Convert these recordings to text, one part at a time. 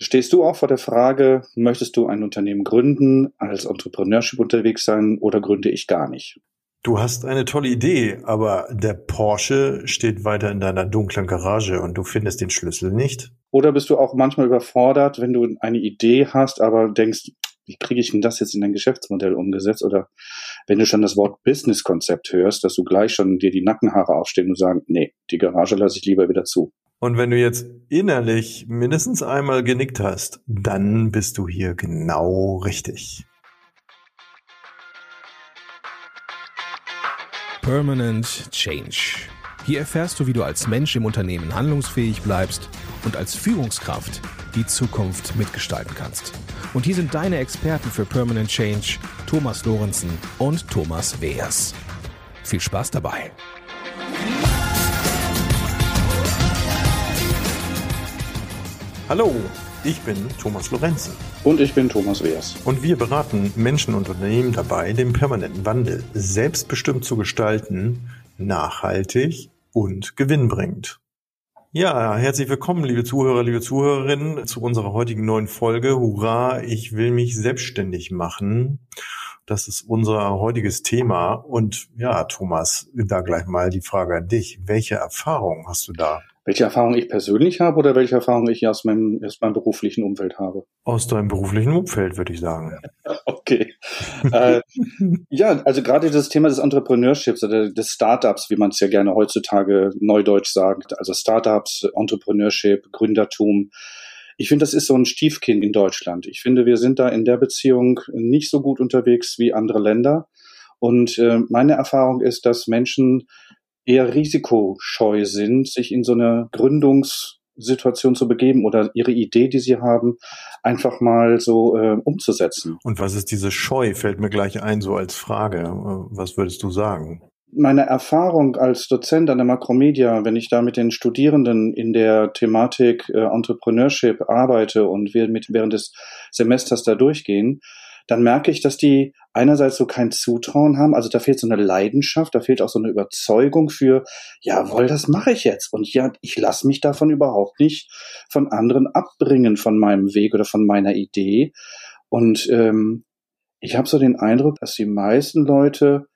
Stehst du auch vor der Frage, möchtest du ein Unternehmen gründen, als Entrepreneurship unterwegs sein oder gründe ich gar nicht? Du hast eine tolle Idee, aber der Porsche steht weiter in deiner dunklen Garage und du findest den Schlüssel nicht. Oder bist du auch manchmal überfordert, wenn du eine Idee hast, aber denkst, wie kriege ich denn das jetzt in dein Geschäftsmodell umgesetzt? Oder wenn du schon das Wort Business-Konzept hörst, dass du gleich schon dir die Nackenhaare aufstehen und sagen, nee, die Garage lasse ich lieber wieder zu. Und wenn du jetzt innerlich mindestens einmal genickt hast, dann bist du hier genau richtig. Permanent Change. Hier erfährst du, wie du als Mensch im Unternehmen handlungsfähig bleibst und als Führungskraft die Zukunft mitgestalten kannst. Und hier sind deine Experten für Permanent Change, Thomas Lorenzen und Thomas Weers. Viel Spaß dabei! Hallo, ich bin Thomas Lorenzen. Und ich bin Thomas Weers. Und wir beraten Menschen und Unternehmen dabei, den permanenten Wandel selbstbestimmt zu gestalten, nachhaltig und gewinnbringend. Ja, herzlich willkommen, liebe Zuhörer, liebe Zuhörerinnen, zu unserer heutigen neuen Folge. Hurra, ich will mich selbstständig machen. Das ist unser heutiges Thema. Und ja, Thomas, da gleich mal die Frage an dich. Welche Erfahrungen hast du da? Welche Erfahrung ich persönlich habe oder welche Erfahrung ich aus meinem, aus meinem beruflichen Umfeld habe? Aus deinem beruflichen Umfeld, würde ich sagen. Okay. äh, ja, also gerade das Thema des Entrepreneurships oder des Startups, wie man es ja gerne heutzutage neudeutsch sagt, also Startups, Entrepreneurship, Gründertum. Ich finde, das ist so ein Stiefkind in Deutschland. Ich finde, wir sind da in der Beziehung nicht so gut unterwegs wie andere Länder. Und äh, meine Erfahrung ist, dass Menschen eher risikoscheu sind, sich in so eine Gründungssituation zu begeben oder ihre Idee, die sie haben, einfach mal so äh, umzusetzen. Und was ist diese Scheu? Fällt mir gleich ein, so als Frage. Was würdest du sagen? Meine Erfahrung als Dozent an der Makromedia, wenn ich da mit den Studierenden in der Thematik äh, Entrepreneurship arbeite und wir mit während des Semesters da durchgehen, dann merke ich, dass die einerseits so kein Zutrauen haben, also da fehlt so eine Leidenschaft, da fehlt auch so eine Überzeugung für, jawohl, das mache ich jetzt. Und ja, ich lasse mich davon überhaupt nicht von anderen abbringen von meinem Weg oder von meiner Idee. Und ähm, ich habe so den Eindruck, dass die meisten Leute,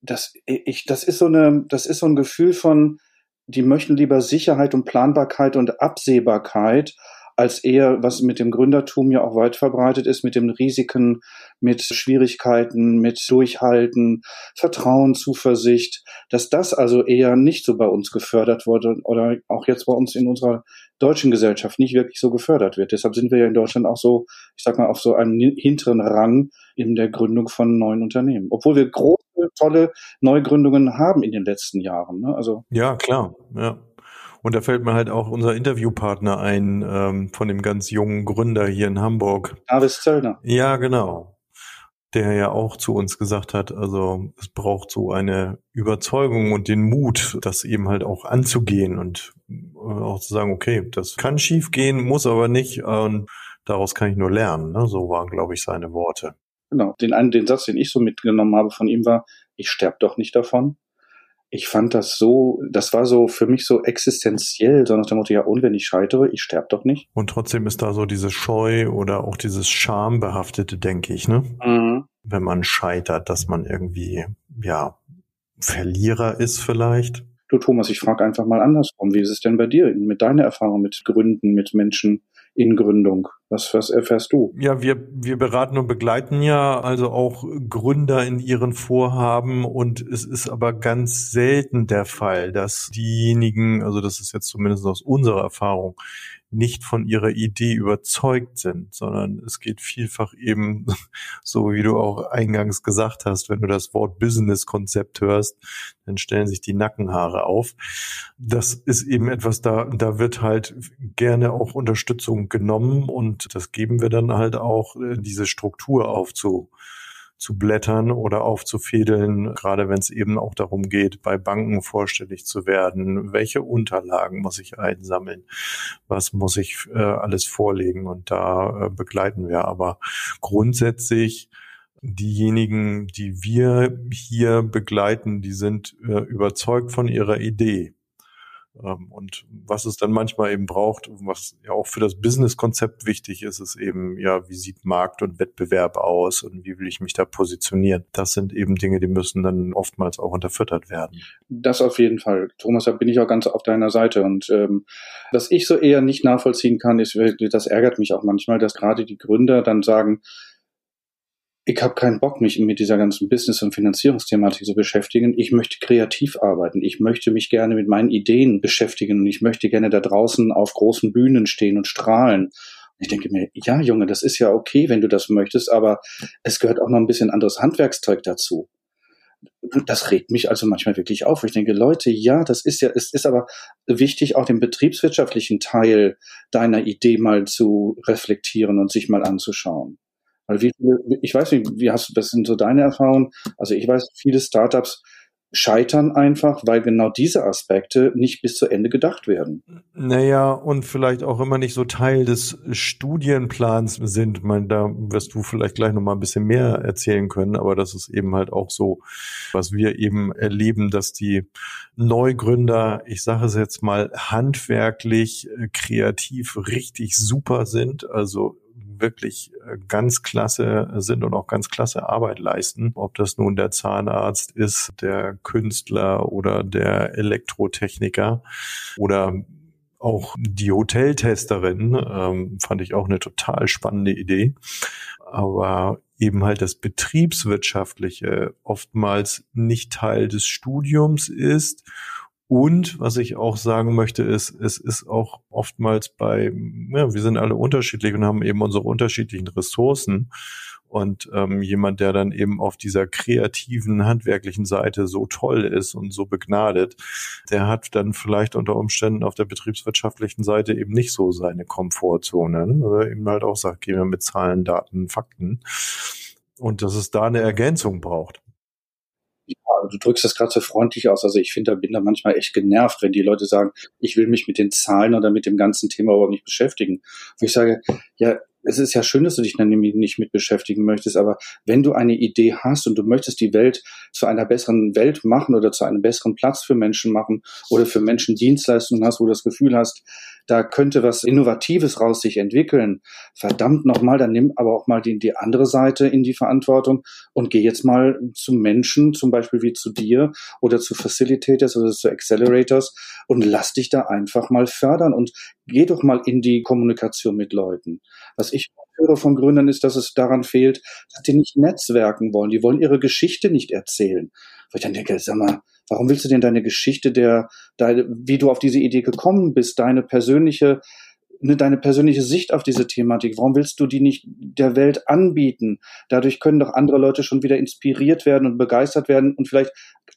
das ich, das ist so eine, das ist so ein Gefühl von, die möchten lieber Sicherheit und Planbarkeit und Absehbarkeit als eher, was mit dem Gründertum ja auch weit verbreitet ist, mit den Risiken, mit Schwierigkeiten, mit Durchhalten, Vertrauen, Zuversicht, dass das also eher nicht so bei uns gefördert wurde oder auch jetzt bei uns in unserer deutschen Gesellschaft nicht wirklich so gefördert wird. Deshalb sind wir ja in Deutschland auch so, ich sag mal, auf so einem hinteren Rang in der Gründung von neuen Unternehmen. Obwohl wir große, tolle Neugründungen haben in den letzten Jahren. Ne? Also ja, klar, ja. Und da fällt mir halt auch unser Interviewpartner ein, ähm, von dem ganz jungen Gründer hier in Hamburg. Davis Zöllner. Ja, genau. Der ja auch zu uns gesagt hat, also es braucht so eine Überzeugung und den Mut, das eben halt auch anzugehen und äh, auch zu sagen, okay, das kann schief gehen, muss aber nicht und daraus kann ich nur lernen. Ne? So waren, glaube ich, seine Worte. Genau. Den einen, den Satz, den ich so mitgenommen habe von ihm war, ich sterb doch nicht davon ich fand das so, das war so für mich so existenziell, so nach dem Motto, ja, und wenn ich scheitere, ich sterbe doch nicht. Und trotzdem ist da so diese Scheu oder auch dieses Schambehaftete, denke ich, ne? Mhm. Wenn man scheitert, dass man irgendwie, ja, Verlierer ist vielleicht. Du Thomas, ich frage einfach mal andersrum. Wie ist es denn bei dir mit deiner Erfahrung mit Gründen, mit Menschen in Gründung? Was, was erfährst du? Ja, wir, wir beraten und begleiten ja also auch Gründer in ihren Vorhaben und es ist aber ganz selten der Fall, dass diejenigen, also das ist jetzt zumindest aus unserer Erfahrung, nicht von ihrer Idee überzeugt sind, sondern es geht vielfach eben, so wie du auch eingangs gesagt hast, wenn du das Wort Business-Konzept hörst, dann stellen sich die Nackenhaare auf. Das ist eben etwas, da, da wird halt gerne auch Unterstützung genommen und das geben wir dann halt auch, äh, diese Struktur aufzu, zu blättern oder aufzufädeln, gerade wenn es eben auch darum geht, bei Banken vorstellig zu werden. Welche Unterlagen muss ich einsammeln? Was muss ich äh, alles vorlegen? Und da äh, begleiten wir aber grundsätzlich diejenigen, die wir hier begleiten, die sind äh, überzeugt von ihrer Idee. Ähm, und was es dann manchmal eben braucht, was ja auch für das Business-Konzept wichtig ist, ist eben, ja, wie sieht Markt und Wettbewerb aus und wie will ich mich da positionieren? Das sind eben Dinge, die müssen dann oftmals auch unterfüttert werden. Das auf jeden Fall. Thomas, da bin ich auch ganz auf deiner Seite. Und ähm, was ich so eher nicht nachvollziehen kann, ist, das ärgert mich auch manchmal, dass gerade die Gründer dann sagen, ich habe keinen Bock, mich mit dieser ganzen Business- und Finanzierungsthematik zu beschäftigen. Ich möchte kreativ arbeiten. Ich möchte mich gerne mit meinen Ideen beschäftigen und ich möchte gerne da draußen auf großen Bühnen stehen und strahlen. Ich denke mir, ja, Junge, das ist ja okay, wenn du das möchtest, aber es gehört auch noch ein bisschen anderes Handwerkszeug dazu. Das regt mich also manchmal wirklich auf. Ich denke, Leute, ja, das ist ja, es ist aber wichtig, auch den betriebswirtschaftlichen Teil deiner Idee mal zu reflektieren und sich mal anzuschauen. Weil wie, ich weiß nicht, wie hast du, das sind so deine Erfahrungen? Also ich weiß, viele Startups scheitern einfach, weil genau diese Aspekte nicht bis zu Ende gedacht werden. Naja, und vielleicht auch immer nicht so Teil des Studienplans sind. Ich meine, da wirst du vielleicht gleich nochmal ein bisschen mehr erzählen können, aber das ist eben halt auch so, was wir eben erleben, dass die Neugründer, ich sage es jetzt mal, handwerklich, äh, kreativ richtig super sind. Also wirklich äh, ganz klasse sind und auch ganz klasse Arbeit leisten. Ob das nun der Zahnarzt ist, der Künstler oder der Elektrotechniker oder auch die Hoteltesterin ähm, fand ich auch eine total spannende Idee. Aber eben halt das Betriebswirtschaftliche oftmals nicht Teil des Studiums ist und was ich auch sagen möchte, ist, es ist auch oftmals bei, ja, wir sind alle unterschiedlich und haben eben unsere unterschiedlichen Ressourcen. Und ähm, jemand, der dann eben auf dieser kreativen, handwerklichen Seite so toll ist und so begnadet, der hat dann vielleicht unter Umständen auf der betriebswirtschaftlichen Seite eben nicht so seine Komfortzone. Ne? Oder eben halt auch sagt, gehen wir mit Zahlen, Daten, Fakten. Und dass es da eine Ergänzung braucht du drückst das gerade so freundlich aus. Also ich finde, da bin da manchmal echt genervt, wenn die Leute sagen, ich will mich mit den Zahlen oder mit dem ganzen Thema überhaupt nicht beschäftigen. Wo ich sage, ja, es ist ja schön, dass du dich dann nicht mit beschäftigen möchtest, aber wenn du eine Idee hast und du möchtest die Welt zu einer besseren Welt machen oder zu einem besseren Platz für Menschen machen oder für Menschen Dienstleistungen hast, wo du das Gefühl hast, da könnte was Innovatives raus sich entwickeln. Verdammt nochmal, dann nimm aber auch mal die, die andere Seite in die Verantwortung und geh jetzt mal zu Menschen, zum Beispiel wie zu dir oder zu Facilitators oder zu Accelerators und lass dich da einfach mal fördern und geh doch mal in die Kommunikation mit Leuten. Was ich höre von Gründern ist, dass es daran fehlt, dass die nicht netzwerken wollen. Die wollen ihre Geschichte nicht erzählen. Wo ich dann denke, sag mal, warum willst du denn deine Geschichte der, deine, wie du auf diese Idee gekommen bist, deine persönliche ne, deine persönliche Sicht auf diese Thematik? Warum willst du die nicht der Welt anbieten? Dadurch können doch andere Leute schon wieder inspiriert werden und begeistert werden und vielleicht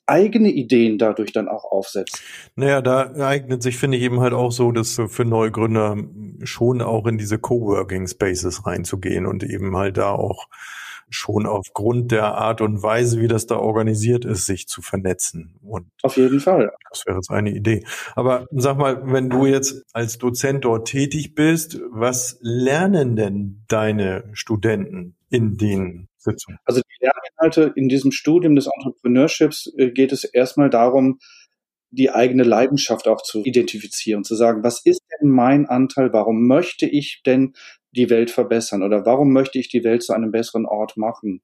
eigene Ideen dadurch dann auch aufsetzen. Naja, da eignet sich, finde ich, eben halt auch so, dass für Neugründer schon auch in diese Coworking Spaces reinzugehen und eben halt da auch schon aufgrund der Art und Weise, wie das da organisiert ist, sich zu vernetzen. Und Auf jeden Fall. Das wäre jetzt eine Idee. Aber sag mal, wenn du jetzt als Dozent dort tätig bist, was lernen denn deine Studenten in den Sitzungen? Also die Lerninhalte in diesem Studium des Entrepreneurships äh, geht es erstmal darum, die eigene Leidenschaft auch zu identifizieren, zu sagen, was ist denn mein Anteil, warum möchte ich denn die Welt verbessern? Oder warum möchte ich die Welt zu einem besseren Ort machen?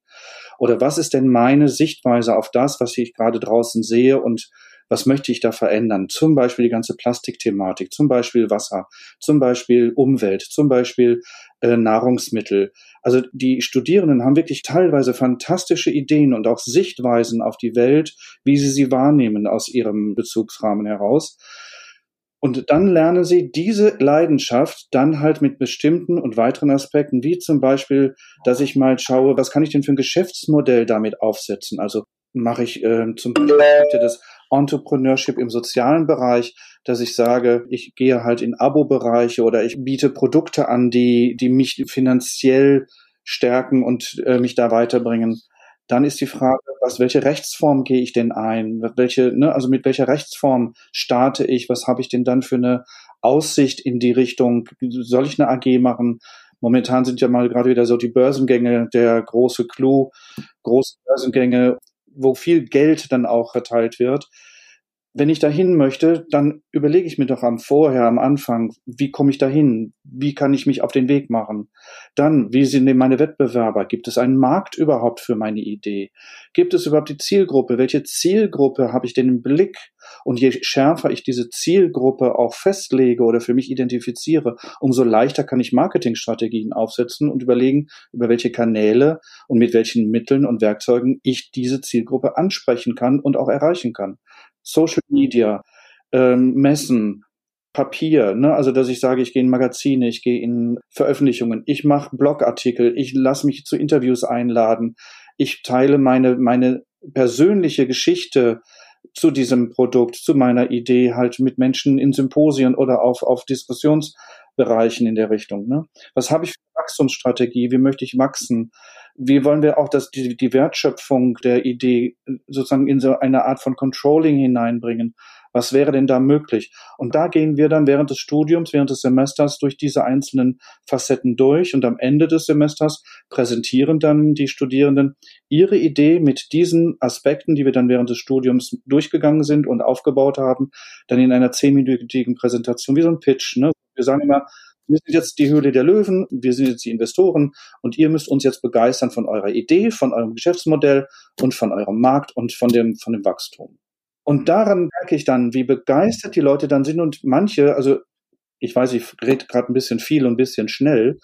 Oder was ist denn meine Sichtweise auf das, was ich gerade draußen sehe? Und was möchte ich da verändern? Zum Beispiel die ganze Plastikthematik, zum Beispiel Wasser, zum Beispiel Umwelt, zum Beispiel äh, Nahrungsmittel. Also die Studierenden haben wirklich teilweise fantastische Ideen und auch Sichtweisen auf die Welt, wie sie sie wahrnehmen aus ihrem Bezugsrahmen heraus. Und dann lernen sie diese Leidenschaft dann halt mit bestimmten und weiteren Aspekten, wie zum Beispiel, dass ich mal schaue, was kann ich denn für ein Geschäftsmodell damit aufsetzen? Also mache ich äh, zum Beispiel das Entrepreneurship im sozialen Bereich, dass ich sage, ich gehe halt in Abo-Bereiche oder ich biete Produkte an, die, die mich finanziell stärken und äh, mich da weiterbringen. Dann ist die Frage, was, welche Rechtsform gehe ich denn ein? Welche, ne, also mit welcher Rechtsform starte ich? Was habe ich denn dann für eine Aussicht in die Richtung? Soll ich eine AG machen? Momentan sind ja mal gerade wieder so die Börsengänge, der große Clou, große Börsengänge, wo viel Geld dann auch verteilt wird. Wenn ich dahin möchte, dann überlege ich mir doch am Vorher, am Anfang, wie komme ich dahin? Wie kann ich mich auf den Weg machen? Dann, wie sind denn meine Wettbewerber? Gibt es einen Markt überhaupt für meine Idee? Gibt es überhaupt die Zielgruppe? Welche Zielgruppe habe ich denn im Blick? Und je schärfer ich diese Zielgruppe auch festlege oder für mich identifiziere, umso leichter kann ich Marketingstrategien aufsetzen und überlegen, über welche Kanäle und mit welchen Mitteln und Werkzeugen ich diese Zielgruppe ansprechen kann und auch erreichen kann. Social Media, ähm, Messen, Papier, ne? also dass ich sage, ich gehe in Magazine, ich gehe in Veröffentlichungen, ich mache Blogartikel, ich lasse mich zu Interviews einladen, ich teile meine, meine persönliche Geschichte zu diesem Produkt, zu meiner Idee halt mit Menschen in Symposien oder auf, auf Diskussionsbereichen in der Richtung. Ne? Was habe ich für Wachstumsstrategie? Wie möchte ich wachsen? Wie wollen wir auch das, die, die Wertschöpfung der Idee sozusagen in so eine Art von Controlling hineinbringen? Was wäre denn da möglich? Und da gehen wir dann während des Studiums, während des Semesters durch diese einzelnen Facetten durch und am Ende des Semesters präsentieren dann die Studierenden ihre Idee mit diesen Aspekten, die wir dann während des Studiums durchgegangen sind und aufgebaut haben, dann in einer zehnminütigen Präsentation, wie so ein Pitch. Ne? Wir sagen immer, wir sind jetzt die Höhle der Löwen, wir sind jetzt die Investoren und ihr müsst uns jetzt begeistern von eurer Idee, von eurem Geschäftsmodell und von eurem Markt und von dem, von dem Wachstum. Und daran merke ich dann, wie begeistert die Leute dann sind und manche, also ich weiß, ich rede gerade ein bisschen viel und ein bisschen schnell.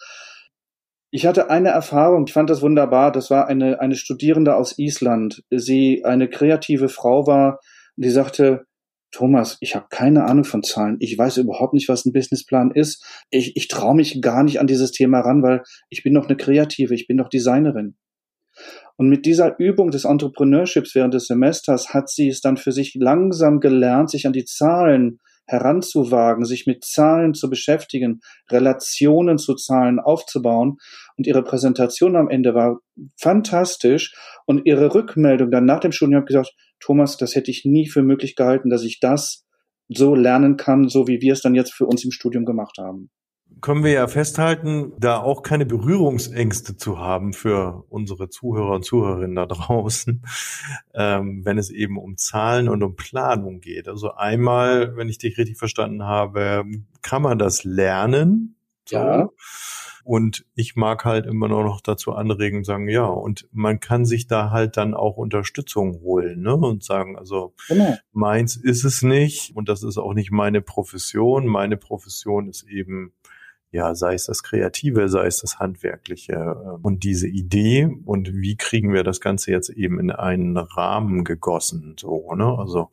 Ich hatte eine Erfahrung, ich fand das wunderbar. Das war eine, eine Studierende aus Island. Sie eine kreative Frau war, die sagte, Thomas, ich habe keine Ahnung von Zahlen. Ich weiß überhaupt nicht, was ein Businessplan ist. Ich, ich traue mich gar nicht an dieses Thema ran, weil ich bin noch eine Kreative, ich bin noch Designerin. Und mit dieser Übung des Entrepreneurships während des Semesters hat sie es dann für sich langsam gelernt, sich an die Zahlen heranzuwagen, sich mit Zahlen zu beschäftigen, Relationen zu Zahlen aufzubauen. Und ihre Präsentation am Ende war fantastisch. Und ihre Rückmeldung dann nach dem Studium hat gesagt, Thomas, das hätte ich nie für möglich gehalten, dass ich das so lernen kann, so wie wir es dann jetzt für uns im Studium gemacht haben können wir ja festhalten, da auch keine Berührungsängste zu haben für unsere Zuhörer und Zuhörerinnen da draußen, ähm, wenn es eben um Zahlen und um Planung geht. Also einmal, wenn ich dich richtig verstanden habe, kann man das lernen. So. Ja. Und ich mag halt immer nur noch dazu anregen, sagen, ja, und man kann sich da halt dann auch Unterstützung holen, ne? Und sagen, also genau. meins ist es nicht und das ist auch nicht meine Profession. Meine Profession ist eben ja, sei es das Kreative, sei es das Handwerkliche ähm, und diese Idee und wie kriegen wir das Ganze jetzt eben in einen Rahmen gegossen, so, ne? Also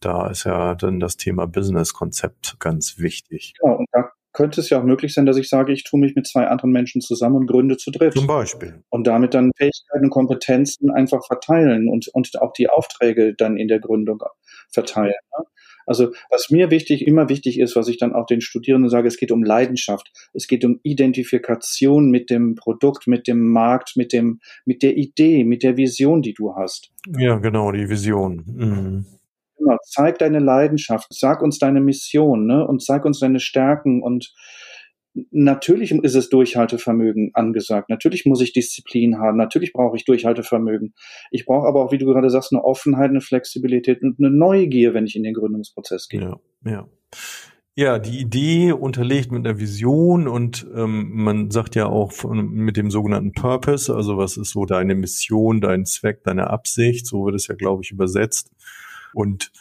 da ist ja dann das Thema Business-Konzept ganz wichtig. Ja, und da könnte es ja auch möglich sein, dass ich sage, ich tue mich mit zwei anderen Menschen zusammen und gründe zu dritt. Zum Beispiel. Und damit dann Fähigkeiten und Kompetenzen einfach verteilen und, und auch die Aufträge dann in der Gründung verteilen. Ne? Also was mir wichtig, immer wichtig ist, was ich dann auch den Studierenden sage, es geht um Leidenschaft. Es geht um Identifikation mit dem Produkt, mit dem Markt, mit dem, mit der Idee, mit der Vision, die du hast. Ja, genau, die Vision. Mhm. Genau, zeig deine Leidenschaft, sag uns deine Mission, ne? Und zeig uns deine Stärken und natürlich ist es Durchhaltevermögen angesagt. Natürlich muss ich Disziplin haben. Natürlich brauche ich Durchhaltevermögen. Ich brauche aber auch, wie du gerade sagst, eine Offenheit, eine Flexibilität und eine Neugier, wenn ich in den Gründungsprozess gehe. Ja, ja. Ja, die Idee unterlegt mit einer Vision und ähm, man sagt ja auch von, mit dem sogenannten Purpose, also was ist so deine Mission, dein Zweck, deine Absicht, so wird es ja, glaube ich, übersetzt. Und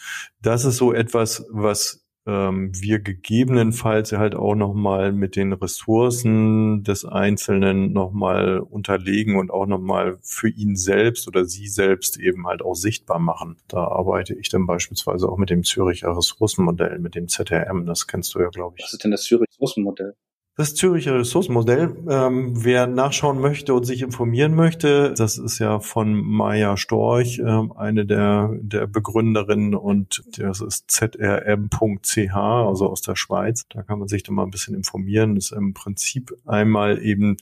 das ist so etwas, was ähm, wir gegebenenfalls halt auch nochmal mit den Ressourcen des Einzelnen nochmal unterlegen und auch nochmal für ihn selbst oder sie selbst eben halt auch sichtbar machen. Da arbeite ich dann beispielsweise auch mit dem Züricher Ressourcenmodell, mit dem ZRM, das kennst du ja, glaube ich. Was ist denn das Züricher Ressourcenmodell? Das Züricher Ressourcenmodell, ähm, wer nachschauen möchte und sich informieren möchte, das ist ja von Maya Storch, ähm, eine der, der Begründerinnen und das ist zrm.ch, also aus der Schweiz. Da kann man sich dann mal ein bisschen informieren. Das ist im Prinzip einmal eben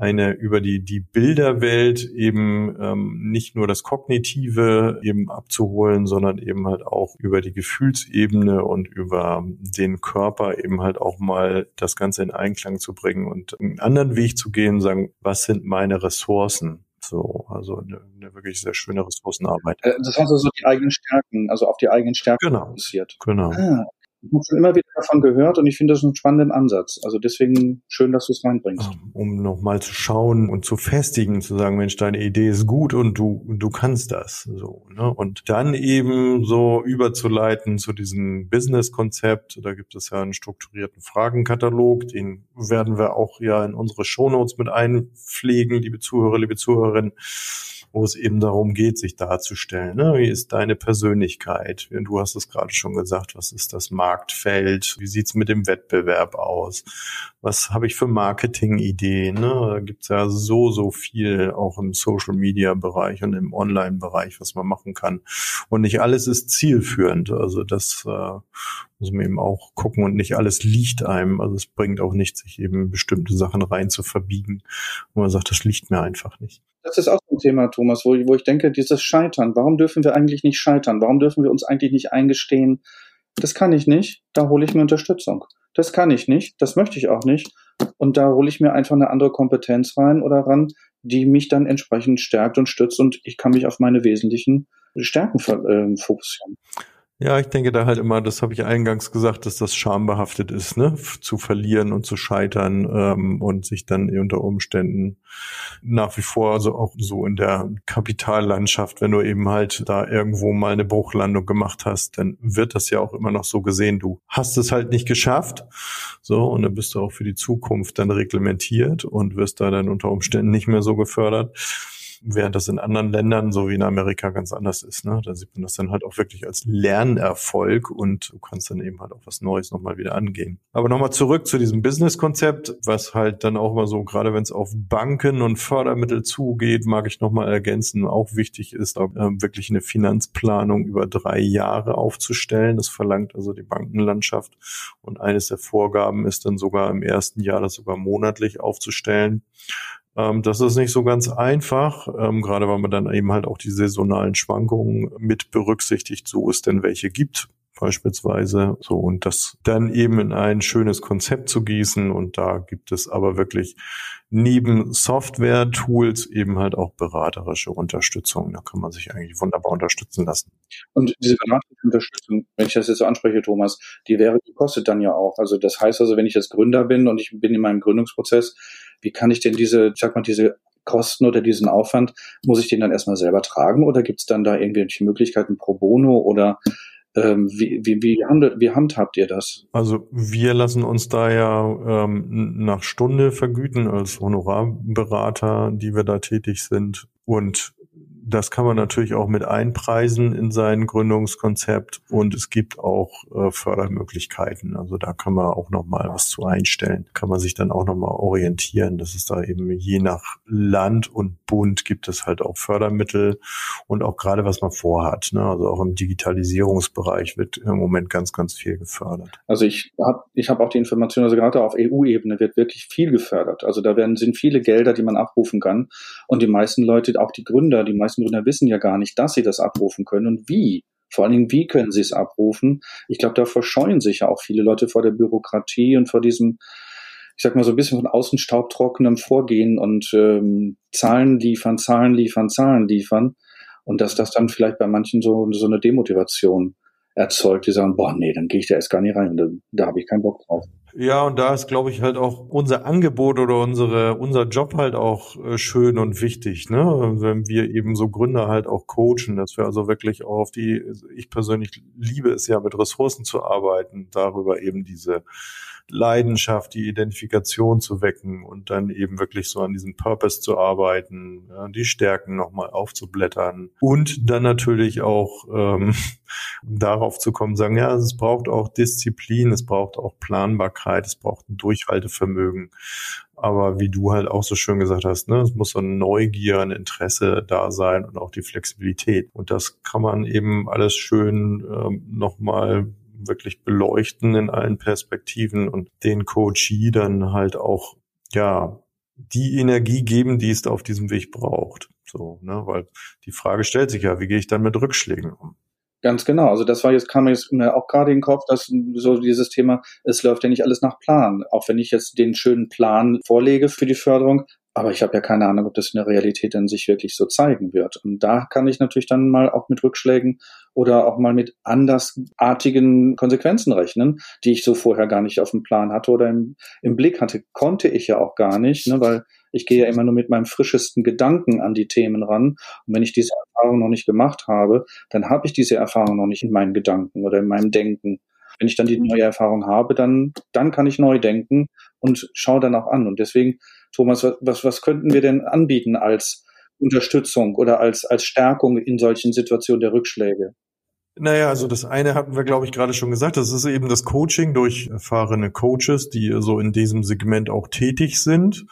eine über die, die Bilderwelt eben ähm, nicht nur das Kognitive eben abzuholen, sondern eben halt auch über die Gefühlsebene und über den Körper eben halt auch mal das Ganze in Einklang zu bringen und einen anderen Weg zu gehen, sagen, was sind meine Ressourcen? So, also eine, eine wirklich sehr schöne Ressourcenarbeit. Äh, das heißt also die eigenen Stärken, also auf die eigenen Stärken genau. fokussiert. Genau. Ah, ich habe schon immer wieder davon gehört und ich finde das einen spannenden Ansatz. Also deswegen schön, dass du es reinbringst. Ähm, um nochmal zu schauen und zu festigen, zu sagen, Mensch, deine Idee ist gut und du, du kannst das. So, ne? Und dann eben so überzuleiten zu diesem Business-Konzept. Da gibt es ja einen strukturierten Fragenkatalog, den werden wir auch ja in unsere Shownotes mit einpflegen, liebe Zuhörer, liebe Zuhörerinnen wo es eben darum geht, sich darzustellen. Ne? Wie ist deine Persönlichkeit? Du hast es gerade schon gesagt, was ist das Marktfeld? Wie sieht's mit dem Wettbewerb aus? Was habe ich für Marketing-Ideen? Ne? Da gibt's ja so, so viel auch im Social-Media-Bereich und im Online-Bereich, was man machen kann. Und nicht alles ist zielführend. Also das äh, muss man eben auch gucken und nicht alles liegt einem. Also es bringt auch nichts, sich eben bestimmte Sachen rein zu verbiegen, wo man sagt, das liegt mir einfach nicht. Das ist auch ein Thema, Thomas, wo, wo ich denke, dieses Scheitern. Warum dürfen wir eigentlich nicht scheitern? Warum dürfen wir uns eigentlich nicht eingestehen? Das kann ich nicht, da hole ich mir Unterstützung. Das kann ich nicht, das möchte ich auch nicht. Und da hole ich mir einfach eine andere Kompetenz rein oder ran, die mich dann entsprechend stärkt und stützt und ich kann mich auf meine wesentlichen Stärken äh, fokussieren. Ja, ich denke da halt immer, das habe ich eingangs gesagt, dass das schambehaftet ist, ne, zu verlieren und zu scheitern ähm, und sich dann unter Umständen nach wie vor, also auch so in der Kapitallandschaft, wenn du eben halt da irgendwo mal eine Bruchlandung gemacht hast, dann wird das ja auch immer noch so gesehen, du hast es halt nicht geschafft, so und dann bist du auch für die Zukunft dann reglementiert und wirst da dann unter Umständen nicht mehr so gefördert während das in anderen Ländern, so wie in Amerika, ganz anders ist. Ne? Da sieht man das dann halt auch wirklich als Lernerfolg und du kannst dann eben halt auch was Neues nochmal wieder angehen. Aber nochmal zurück zu diesem Business-Konzept, was halt dann auch mal so, gerade wenn es auf Banken und Fördermittel zugeht, mag ich nochmal ergänzen, auch wichtig ist, äh, wirklich eine Finanzplanung über drei Jahre aufzustellen. Das verlangt also die Bankenlandschaft. Und eines der Vorgaben ist dann sogar im ersten Jahr das sogar monatlich aufzustellen. Ähm, das ist nicht so ganz einfach, ähm, gerade weil man dann eben halt auch die saisonalen Schwankungen mit berücksichtigt, so es denn welche gibt beispielsweise. So, und das dann eben in ein schönes Konzept zu gießen. Und da gibt es aber wirklich neben Software-Tools eben halt auch beraterische Unterstützung. Da kann man sich eigentlich wunderbar unterstützen lassen. Und diese beraterische Unterstützung, wenn ich das jetzt so anspreche, Thomas, die wäre, die kostet dann ja auch. Also das heißt also, wenn ich jetzt Gründer bin und ich bin in meinem Gründungsprozess, wie kann ich denn diese, sag mal, diese Kosten oder diesen Aufwand, muss ich den dann erstmal selber tragen oder gibt es dann da irgendwelche Möglichkeiten pro bono oder ähm, wie, wie, wie, handelt, wie handhabt ihr das? Also wir lassen uns da ja ähm, nach Stunde vergüten als Honorarberater, die wir da tätig sind. Und das kann man natürlich auch mit einpreisen in sein Gründungskonzept und es gibt auch äh, Fördermöglichkeiten. Also da kann man auch noch mal was zu einstellen. Kann man sich dann auch noch mal orientieren. Das ist da eben je nach Land und Bund gibt es halt auch Fördermittel und auch gerade was man vorhat. Ne? Also auch im Digitalisierungsbereich wird im Moment ganz, ganz viel gefördert. Also ich habe ich hab auch die Information, also gerade auf EU-Ebene wird wirklich viel gefördert. Also da werden sind viele Gelder, die man abrufen kann und die meisten Leute, auch die Gründer, die meisten Gründer wissen ja gar nicht, dass sie das abrufen können und wie. Vor allen Dingen, wie können sie es abrufen? Ich glaube, da verscheuen sich ja auch viele Leute vor der Bürokratie und vor diesem, ich sag mal so ein bisschen von außen staubtrockenem Vorgehen und ähm, Zahlen liefern, Zahlen liefern, Zahlen liefern. Und dass das dann vielleicht bei manchen so, so eine Demotivation erzeugt, die sagen, boah, nee, dann gehe ich da erst gar nicht rein, da, da habe ich keinen Bock drauf. Ja, und da ist, glaube ich, halt auch unser Angebot oder unsere, unser Job halt auch äh, schön und wichtig, ne? Wenn wir eben so Gründer halt auch coachen, dass wir also wirklich auch auf die, ich persönlich liebe es ja, mit Ressourcen zu arbeiten, darüber eben diese Leidenschaft, die Identifikation zu wecken und dann eben wirklich so an diesem Purpose zu arbeiten, ja, die Stärken nochmal aufzublättern und dann natürlich auch ähm, darauf zu kommen, sagen, ja, es braucht auch Disziplin, es braucht auch Planbarkeit, es braucht ein Durchhaltevermögen. Aber wie du halt auch so schön gesagt hast, ne, es muss so eine Neugier, ein Interesse da sein und auch die Flexibilität. Und das kann man eben alles schön ähm, nochmal wirklich beleuchten in allen Perspektiven und den Coachee dann halt auch, ja, die Energie geben, die es auf diesem Weg braucht. So, ne, weil die Frage stellt sich ja, wie gehe ich dann mit Rückschlägen um? Ganz genau. Also das war jetzt, kam mir jetzt auch gerade in den Kopf, dass so dieses Thema, es läuft ja nicht alles nach Plan. Auch wenn ich jetzt den schönen Plan vorlege für die Förderung, Aber ich habe ja keine Ahnung, ob das in der Realität dann sich wirklich so zeigen wird. Und da kann ich natürlich dann mal auch mit Rückschlägen oder auch mal mit andersartigen Konsequenzen rechnen, die ich so vorher gar nicht auf dem Plan hatte oder im, im Blick hatte. Konnte ich ja auch gar nicht, ne, weil ich gehe ja immer nur mit meinem frischesten Gedanken an die Themen ran. Und wenn ich diese Erfahrung noch nicht gemacht habe, dann habe ich diese Erfahrung noch nicht in meinen Gedanken oder in meinem Denken. Wenn ich dann die mhm. neue Erfahrung habe, dann, dann kann ich neu denken und schaue dann auch an. Und deswegen Thomas, was, was könnten wir denn anbieten als Unterstützung oder als, als Stärkung in solchen Situationen der Rückschläge? Naja, also das eine hatten wir, glaube ich, gerade schon gesagt. Das ist eben das Coaching durch erfahrene Coaches, die so in diesem Segment auch tätig sind.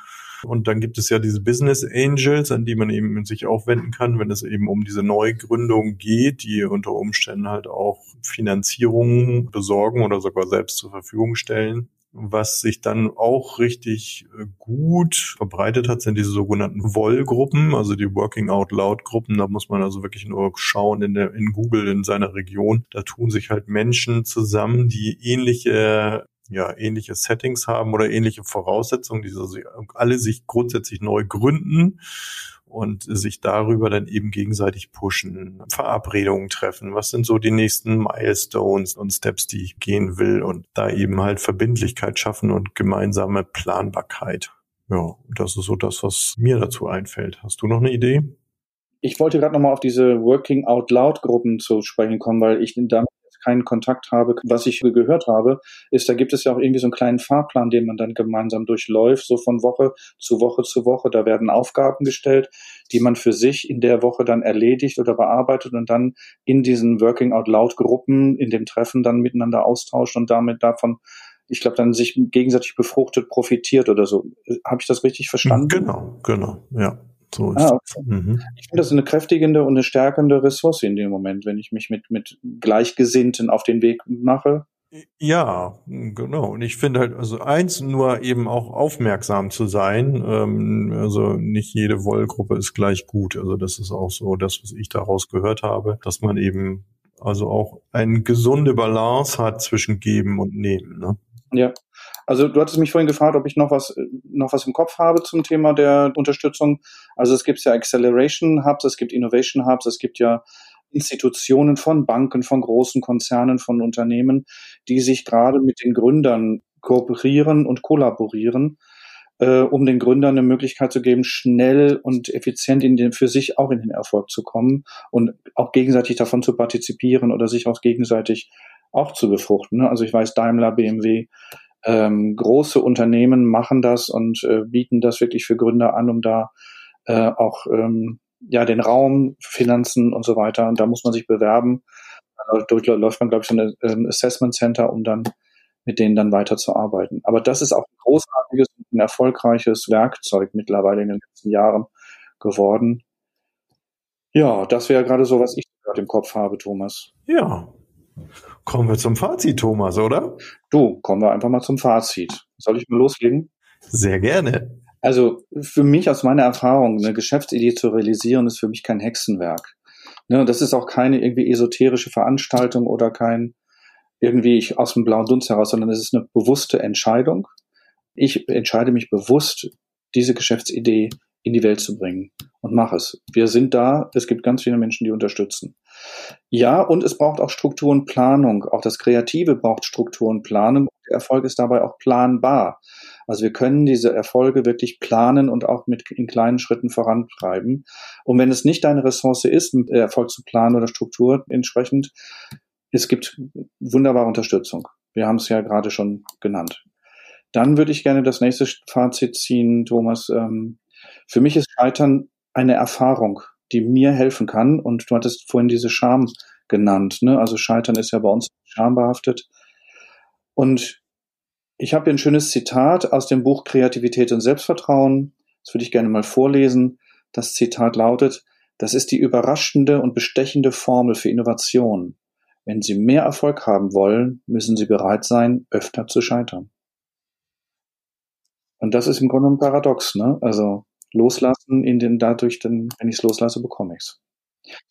Und dann gibt es ja diese Business Angels, an die man eben sich auch wenden kann, wenn es eben um diese Neugründung geht, die unter Umständen halt auch Finanzierungen besorgen oder sogar selbst zur Verfügung stellen. Was sich dann auch richtig äh, gut verbreitet hat, sind diese sogenannten Woll-Gruppen, also die Working Out Loud-Gruppen. Da muss man also wirklich nur schauen in, der, in Google in seiner Region. Da tun sich halt Menschen zusammen, die ähnliche ja, ähnliche Settings haben oder ähnliche Voraussetzungen, die also alle sich grundsätzlich neu gründen und sich darüber dann eben gegenseitig pushen, Verabredungen treffen. Was sind so die nächsten Milestones und Steps, die ich gehen will und da eben halt Verbindlichkeit schaffen und gemeinsame Planbarkeit. Ja, das ist so das, was mir dazu einfällt. Hast du noch eine Idee? Ich wollte gerade nochmal auf diese Working Out Loud Gruppen zu sprechen kommen, weil ich damit keinen Kontakt habe. Was ich gehört habe, ist, da gibt es ja auch irgendwie so einen kleinen Fahrplan, den man dann gemeinsam durchläuft, so von Woche zu Woche zu Woche. Da werden Aufgaben gestellt, die man für sich in der Woche dann erledigt oder bearbeitet und dann in diesen Working Out Loud Gruppen, in dem Treffen dann miteinander austauscht und damit davon ich glaube, dann sich gegenseitig befruchtet, profitiert oder so. Habe ich das richtig verstanden? Genau, genau, ja. So ist ah, okay. mhm. Ich finde das eine kräftigende und eine stärkende Ressource in dem Moment, wenn ich mich mit, mit Gleichgesinnten auf den Weg mache. Ja, genau. Und ich finde halt, also eins, nur eben auch aufmerksam zu sein. Ähm, also nicht jede Wollgruppe ist gleich gut. Also das ist auch so das, was ich daraus gehört habe, dass man eben also auch eine gesunde Balance hat zwischen Geben und Nehmen. Ne? Ja, also du hattest mich vorhin gefragt, ob ich noch was, noch was im Kopf habe zum Thema der Unterstützung. Also es gibt ja Acceleration Hubs, es gibt Innovation Hubs, es gibt ja Institutionen von Banken, von großen Konzernen, von Unternehmen, die sich gerade mit den Gründern kooperieren und kollaborieren, äh, um den Gründern eine Möglichkeit zu geben, schnell und effizient in den, für sich auch in den Erfolg zu kommen und auch gegenseitig davon zu partizipieren oder sich auch gegenseitig auch zu befruchten. Also ich weiß, Daimler, BMW, ähm, große Unternehmen machen das und äh, bieten das wirklich für Gründer an, um da äh, auch ähm, ja den Raum, Finanzen und so weiter. Und da muss man sich bewerben. Durchläuft man, glaube ich, so ein ähm, Assessment Center, um dann mit denen dann weiterzuarbeiten. Aber das ist auch ein großartiges und ein erfolgreiches Werkzeug mittlerweile in den letzten Jahren geworden. Ja, das wäre gerade so, was ich gerade im Kopf habe, Thomas. Ja, Kommen wir zum Fazit, Thomas, oder? Du, kommen wir einfach mal zum Fazit. Soll ich mal loslegen? Sehr gerne. Also für mich aus meiner Erfahrung, eine Geschäftsidee zu realisieren, ist für mich kein Hexenwerk. Ne, das ist auch keine irgendwie esoterische Veranstaltung oder kein irgendwie ich aus dem blauen Dunst heraus, sondern es ist eine bewusste Entscheidung. Ich entscheide mich bewusst, diese Geschäftsidee in die Welt zu bringen und mache es. Wir sind da, es gibt ganz viele Menschen, die unterstützen. Ja, und es braucht auch Struktur und Planung. Auch das Kreative braucht Struktur und Planung. Der Erfolg ist dabei auch planbar. Also wir können diese Erfolge wirklich planen und auch mit in kleinen Schritten vorantreiben. Und wenn es nicht deine Ressource ist, Erfolg zu planen oder Struktur entsprechend, es gibt wunderbare Unterstützung. Wir haben es ja gerade schon genannt. Dann würde ich gerne das nächste Fazit ziehen, Thomas. Ähm, für mich ist Scheitern eine Erfahrung die mir helfen kann. Und du hattest vorhin diese Scham genannt. Ne? Also Scheitern ist ja bei uns schambehaftet. Und ich habe hier ein schönes Zitat aus dem Buch Kreativität und Selbstvertrauen. Das würde ich gerne mal vorlesen. Das Zitat lautet, das ist die überraschende und bestechende Formel für Innovation. Wenn Sie mehr Erfolg haben wollen, müssen Sie bereit sein, öfter zu scheitern. Und das ist im Grunde ein Paradox, ne? Also loslassen, in den dadurch, dann, wenn ich es loslasse, bekomme ich es.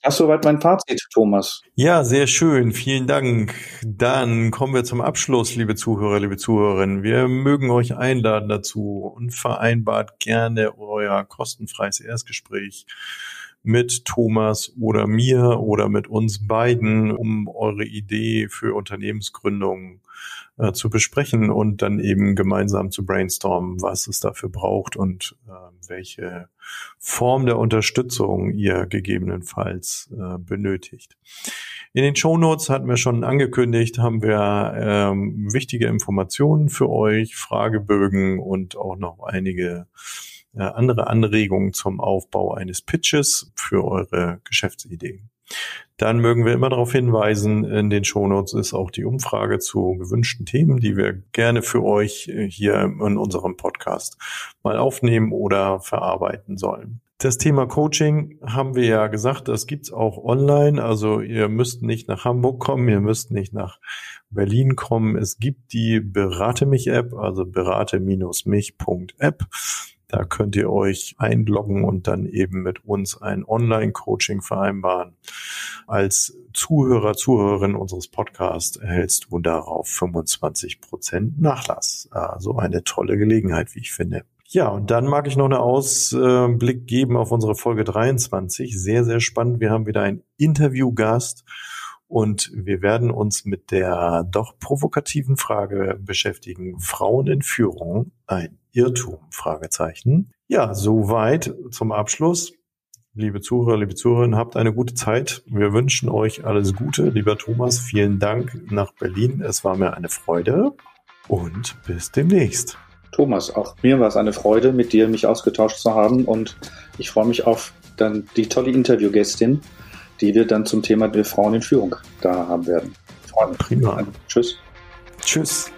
Das ist soweit mein Fazit, Thomas. Ja, sehr schön. Vielen Dank. Dann kommen wir zum Abschluss, liebe Zuhörer, liebe Zuhörerinnen. Wir mögen euch einladen dazu und vereinbart gerne euer kostenfreies Erstgespräch mit Thomas oder mir oder mit uns beiden, um eure Idee für Unternehmensgründung äh, zu besprechen und dann eben gemeinsam zu brainstormen, was es dafür braucht und äh, welche Form der Unterstützung ihr gegebenenfalls äh, benötigt. In den Show Notes hatten wir schon angekündigt, haben wir ähm, wichtige Informationen für euch, Fragebögen und auch noch einige äh, andere Anregungen zum Aufbau eines Pitches für eure Geschäftsidee. Dann mögen wir immer darauf hinweisen, in den Shownotes ist auch die Umfrage zu gewünschten Themen, die wir gerne für euch äh, hier in unserem Podcast mal aufnehmen oder verarbeiten sollen. Das Thema Coaching haben wir ja gesagt, das gibt's auch online. Also ihr müsst nicht nach Hamburg kommen, ihr müsst nicht nach Berlin kommen. Es gibt die Berate mich App, also berate-mich.app. Da könnt ihr euch einloggen und dann eben mit uns ein Online-Coaching vereinbaren. Als Zuhörer, Zuhörerin unseres Podcasts erhältst du darauf 25 Prozent Nachlass. Also eine tolle Gelegenheit, wie ich finde. Ja, und dann mag ich noch einen Ausblick geben auf unsere Folge 23. Sehr, sehr spannend. Wir haben wieder einen Interviewgast und wir werden uns mit der doch provokativen Frage beschäftigen. Frauen in Führung, ein Irrtum? Fragezeichen. Ja, soweit zum Abschluss. Liebe Zuhörer, liebe Zuhörerinnen, habt eine gute Zeit. Wir wünschen euch alles Gute. Lieber Thomas, vielen Dank nach Berlin. Es war mir eine Freude und bis demnächst. Thomas, auch mir war es eine Freude, mit dir mich ausgetauscht zu haben und ich freue mich auf dann die tolle Interviewgästin, die wir dann zum Thema der Frauen in Führung da haben werden. Freue mich. Prima. Tschüss. Tschüss.